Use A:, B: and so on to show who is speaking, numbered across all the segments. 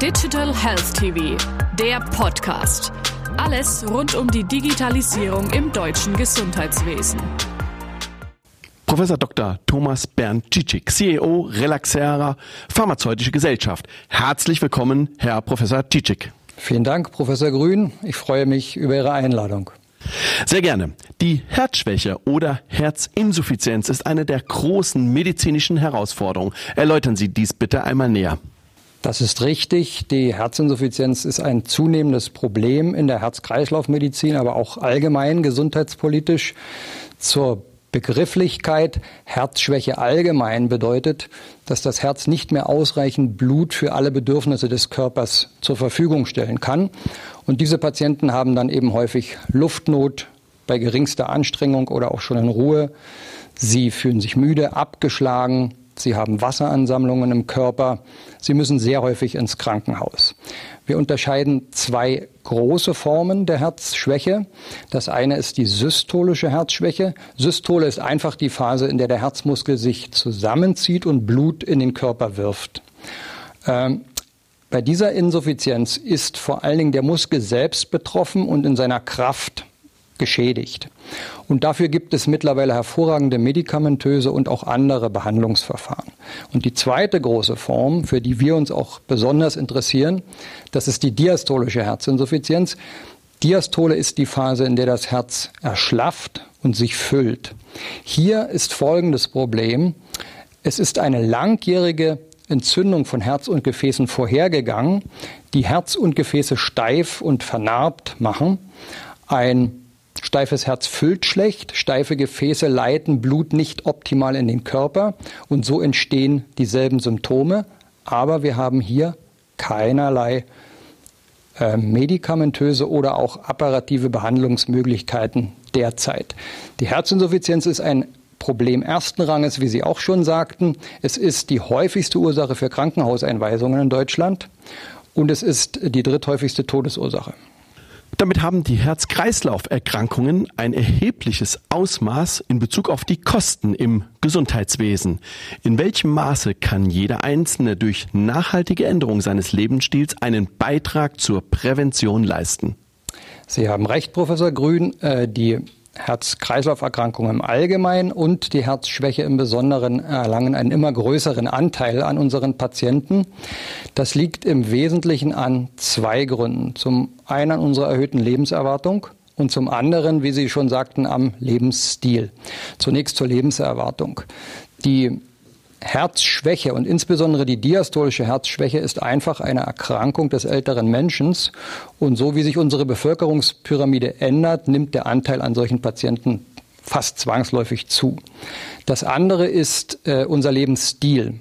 A: Digital Health TV, der Podcast. Alles rund um die Digitalisierung im deutschen Gesundheitswesen.
B: Professor Dr. Thomas Bernd Cicic, CEO Relaxera Pharmazeutische Gesellschaft. Herzlich willkommen, Herr Professor Cicic.
C: Vielen Dank, Professor Grün. Ich freue mich über Ihre Einladung.
B: Sehr gerne. Die Herzschwäche oder Herzinsuffizienz ist eine der großen medizinischen Herausforderungen. Erläutern Sie dies bitte einmal näher.
C: Das ist richtig. Die Herzinsuffizienz ist ein zunehmendes Problem in der Herz-Kreislauf-Medizin, aber auch allgemein gesundheitspolitisch. Zur Begrifflichkeit Herzschwäche allgemein bedeutet, dass das Herz nicht mehr ausreichend Blut für alle Bedürfnisse des Körpers zur Verfügung stellen kann. Und diese Patienten haben dann eben häufig Luftnot bei geringster Anstrengung oder auch schon in Ruhe. Sie fühlen sich müde, abgeschlagen, Sie haben Wasseransammlungen im Körper. Sie müssen sehr häufig ins Krankenhaus. Wir unterscheiden zwei große Formen der Herzschwäche. Das eine ist die systolische Herzschwäche. Systole ist einfach die Phase, in der der Herzmuskel sich zusammenzieht und Blut in den Körper wirft. Ähm, bei dieser Insuffizienz ist vor allen Dingen der Muskel selbst betroffen und in seiner Kraft geschädigt. Und dafür gibt es mittlerweile hervorragende medikamentöse und auch andere Behandlungsverfahren. Und die zweite große Form, für die wir uns auch besonders interessieren, das ist die diastolische Herzinsuffizienz. Diastole ist die Phase, in der das Herz erschlafft und sich füllt. Hier ist folgendes Problem. Es ist eine langjährige Entzündung von Herz und Gefäßen vorhergegangen, die Herz und Gefäße steif und vernarbt machen. Ein Steifes Herz füllt schlecht, steife Gefäße leiten Blut nicht optimal in den Körper und so entstehen dieselben Symptome. Aber wir haben hier keinerlei äh, medikamentöse oder auch apparative Behandlungsmöglichkeiten derzeit. Die Herzinsuffizienz ist ein Problem ersten Ranges, wie Sie auch schon sagten. Es ist die häufigste Ursache für Krankenhauseinweisungen in Deutschland und es ist die dritthäufigste Todesursache.
B: Damit haben die Herz-Kreislauf-Erkrankungen ein erhebliches Ausmaß in Bezug auf die Kosten im Gesundheitswesen. In welchem Maße kann jeder Einzelne durch nachhaltige Änderung seines Lebensstils einen Beitrag zur Prävention leisten?
C: Sie haben recht, Professor Grün. Äh, die Herz-Kreislauf-Erkrankungen im Allgemeinen und die Herzschwäche im Besonderen erlangen einen immer größeren Anteil an unseren Patienten. Das liegt im Wesentlichen an zwei Gründen. Zum einen an unserer erhöhten Lebenserwartung und zum anderen, wie Sie schon sagten, am Lebensstil. Zunächst zur Lebenserwartung. Die Herzschwäche und insbesondere die diastolische Herzschwäche ist einfach eine Erkrankung des älteren Menschen. Und so wie sich unsere Bevölkerungspyramide ändert, nimmt der Anteil an solchen Patienten fast zwangsläufig zu. Das andere ist äh, unser Lebensstil.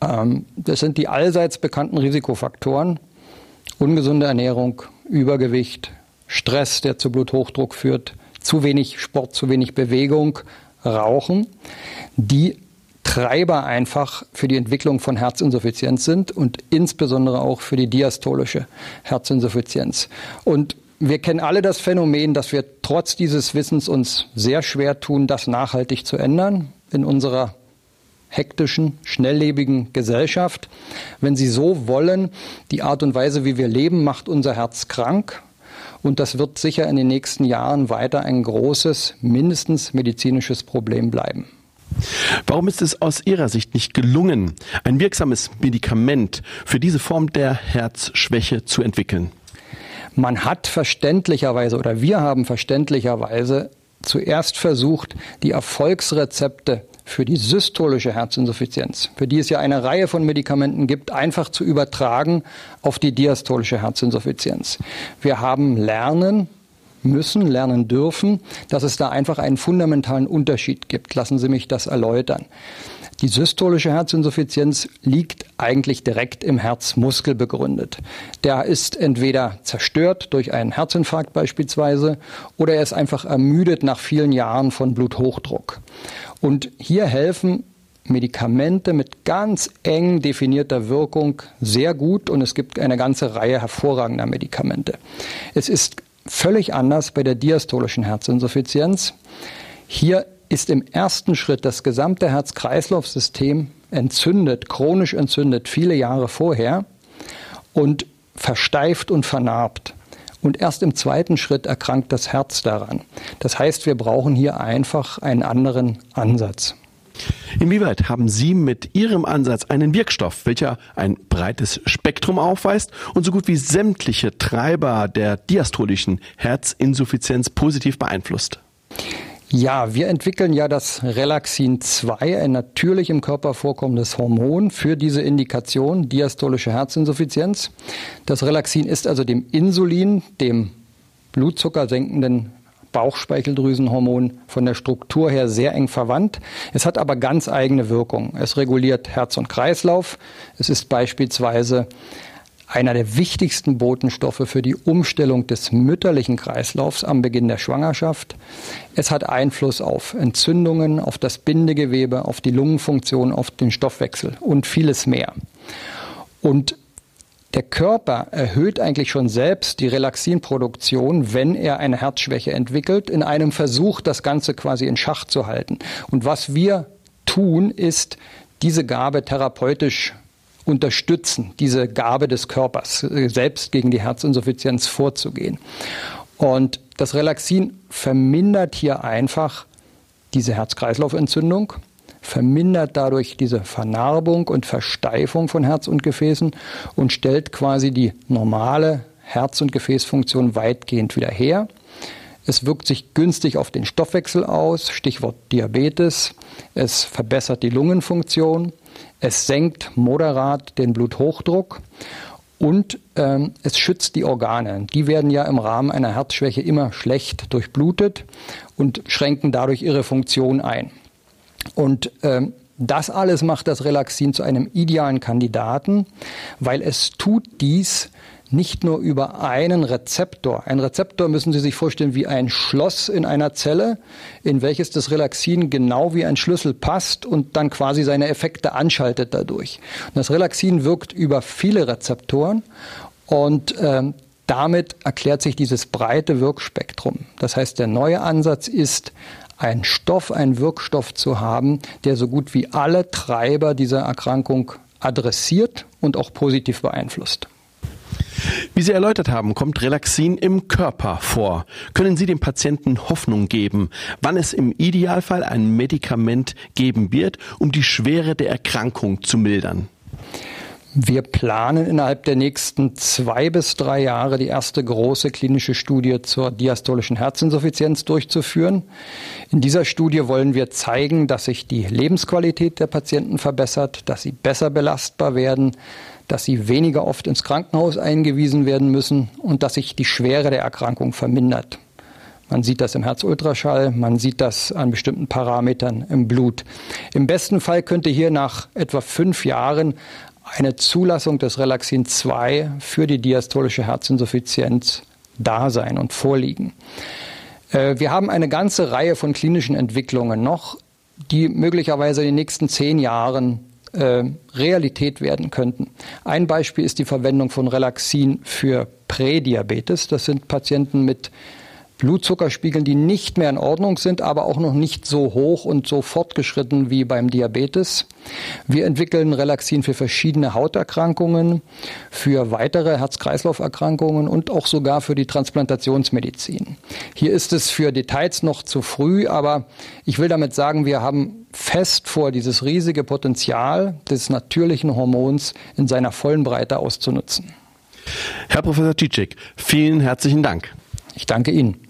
C: Ähm, das sind die allseits bekannten Risikofaktoren. Ungesunde Ernährung, Übergewicht, Stress, der zu Bluthochdruck führt, zu wenig Sport, zu wenig Bewegung, Rauchen, die Treiber einfach für die Entwicklung von Herzinsuffizienz sind und insbesondere auch für die diastolische Herzinsuffizienz. Und wir kennen alle das Phänomen, dass wir trotz dieses Wissens uns sehr schwer tun, das nachhaltig zu ändern in unserer hektischen, schnelllebigen Gesellschaft. Wenn Sie so wollen, die Art und Weise, wie wir leben, macht unser Herz krank. Und das wird sicher in den nächsten Jahren weiter ein großes, mindestens medizinisches Problem bleiben.
B: Warum ist es aus Ihrer Sicht nicht gelungen, ein wirksames Medikament für diese Form der Herzschwäche zu entwickeln?
C: Man hat verständlicherweise oder wir haben verständlicherweise zuerst versucht, die Erfolgsrezepte für die systolische Herzinsuffizienz, für die es ja eine Reihe von Medikamenten gibt, einfach zu übertragen auf die diastolische Herzinsuffizienz. Wir haben lernen müssen, lernen dürfen, dass es da einfach einen fundamentalen Unterschied gibt. Lassen Sie mich das erläutern. Die systolische Herzinsuffizienz liegt eigentlich direkt im Herzmuskel begründet. Der ist entweder zerstört durch einen Herzinfarkt beispielsweise oder er ist einfach ermüdet nach vielen Jahren von Bluthochdruck. Und hier helfen Medikamente mit ganz eng definierter Wirkung sehr gut und es gibt eine ganze Reihe hervorragender Medikamente. Es ist völlig anders bei der diastolischen Herzinsuffizienz. Hier ist im ersten Schritt das gesamte Herz-Kreislauf-System entzündet, chronisch entzündet, viele Jahre vorher. und versteift und vernarbt. Und erst im zweiten Schritt erkrankt das Herz daran. Das heißt, wir brauchen hier einfach einen anderen Ansatz.
B: Inwieweit haben Sie mit Ihrem Ansatz einen Wirkstoff, welcher ein breites Spektrum aufweist und so gut wie sämtliche Treiber der diastolischen Herzinsuffizienz positiv beeinflusst?
C: Ja, wir entwickeln ja das Relaxin 2, ein natürlich im Körper vorkommendes Hormon für diese Indikation diastolische Herzinsuffizienz. Das Relaxin ist also dem Insulin, dem blutzuckersenkenden Bauchspeicheldrüsenhormon von der Struktur her sehr eng verwandt. Es hat aber ganz eigene Wirkung. Es reguliert Herz und Kreislauf. Es ist beispielsweise einer der wichtigsten Botenstoffe für die Umstellung des mütterlichen Kreislaufs am Beginn der Schwangerschaft. Es hat Einfluss auf Entzündungen, auf das Bindegewebe, auf die Lungenfunktion, auf den Stoffwechsel und vieles mehr. Und der Körper erhöht eigentlich schon selbst die Relaxinproduktion, wenn er eine Herzschwäche entwickelt, in einem Versuch, das Ganze quasi in Schach zu halten. Und was wir tun, ist, diese Gabe therapeutisch unterstützen, diese Gabe des Körpers, äh, selbst gegen die Herzinsuffizienz vorzugehen. Und das Relaxin vermindert hier einfach diese Herz-Kreislauf-Entzündung vermindert dadurch diese Vernarbung und Versteifung von Herz und Gefäßen und stellt quasi die normale Herz- und Gefäßfunktion weitgehend wieder her. Es wirkt sich günstig auf den Stoffwechsel aus, Stichwort Diabetes. Es verbessert die Lungenfunktion. Es senkt moderat den Bluthochdruck und ähm, es schützt die Organe. Die werden ja im Rahmen einer Herzschwäche immer schlecht durchblutet und schränken dadurch ihre Funktion ein. Und ähm, das alles macht das Relaxin zu einem idealen Kandidaten, weil es tut dies nicht nur über einen Rezeptor. Ein Rezeptor müssen Sie sich vorstellen wie ein Schloss in einer Zelle, in welches das Relaxin genau wie ein Schlüssel passt und dann quasi seine Effekte anschaltet dadurch. Das Relaxin wirkt über viele Rezeptoren und ähm, damit erklärt sich dieses breite Wirkspektrum. Das heißt, der neue Ansatz ist, einen Stoff, einen Wirkstoff zu haben, der so gut wie alle Treiber dieser Erkrankung adressiert und auch positiv beeinflusst.
B: Wie Sie erläutert haben, kommt Relaxin im Körper vor. Können Sie dem Patienten Hoffnung geben, wann es im Idealfall ein Medikament geben wird, um die Schwere der Erkrankung zu mildern?
C: Wir planen innerhalb der nächsten zwei bis drei Jahre die erste große klinische Studie zur diastolischen Herzinsuffizienz durchzuführen. In dieser Studie wollen wir zeigen, dass sich die Lebensqualität der Patienten verbessert, dass sie besser belastbar werden, dass sie weniger oft ins Krankenhaus eingewiesen werden müssen und dass sich die Schwere der Erkrankung vermindert. Man sieht das im Herzultraschall, man sieht das an bestimmten Parametern im Blut. Im besten Fall könnte hier nach etwa fünf Jahren eine Zulassung des Relaxin 2 für die diastolische Herzinsuffizienz da sein und vorliegen. Äh, wir haben eine ganze Reihe von klinischen Entwicklungen noch, die möglicherweise in den nächsten zehn Jahren äh, Realität werden könnten. Ein Beispiel ist die Verwendung von Relaxin für Prädiabetes. Das sind Patienten mit Blutzuckerspiegeln, die nicht mehr in Ordnung sind, aber auch noch nicht so hoch und so fortgeschritten wie beim Diabetes. Wir entwickeln Relaxin für verschiedene Hauterkrankungen, für weitere Herz-Kreislauf-Erkrankungen und auch sogar für die Transplantationsmedizin. Hier ist es für Details noch zu früh, aber ich will damit sagen, wir haben fest vor, dieses riesige Potenzial des natürlichen Hormons in seiner vollen Breite auszunutzen.
B: Herr Professor Tschitschik, vielen herzlichen Dank.
C: Ich danke Ihnen.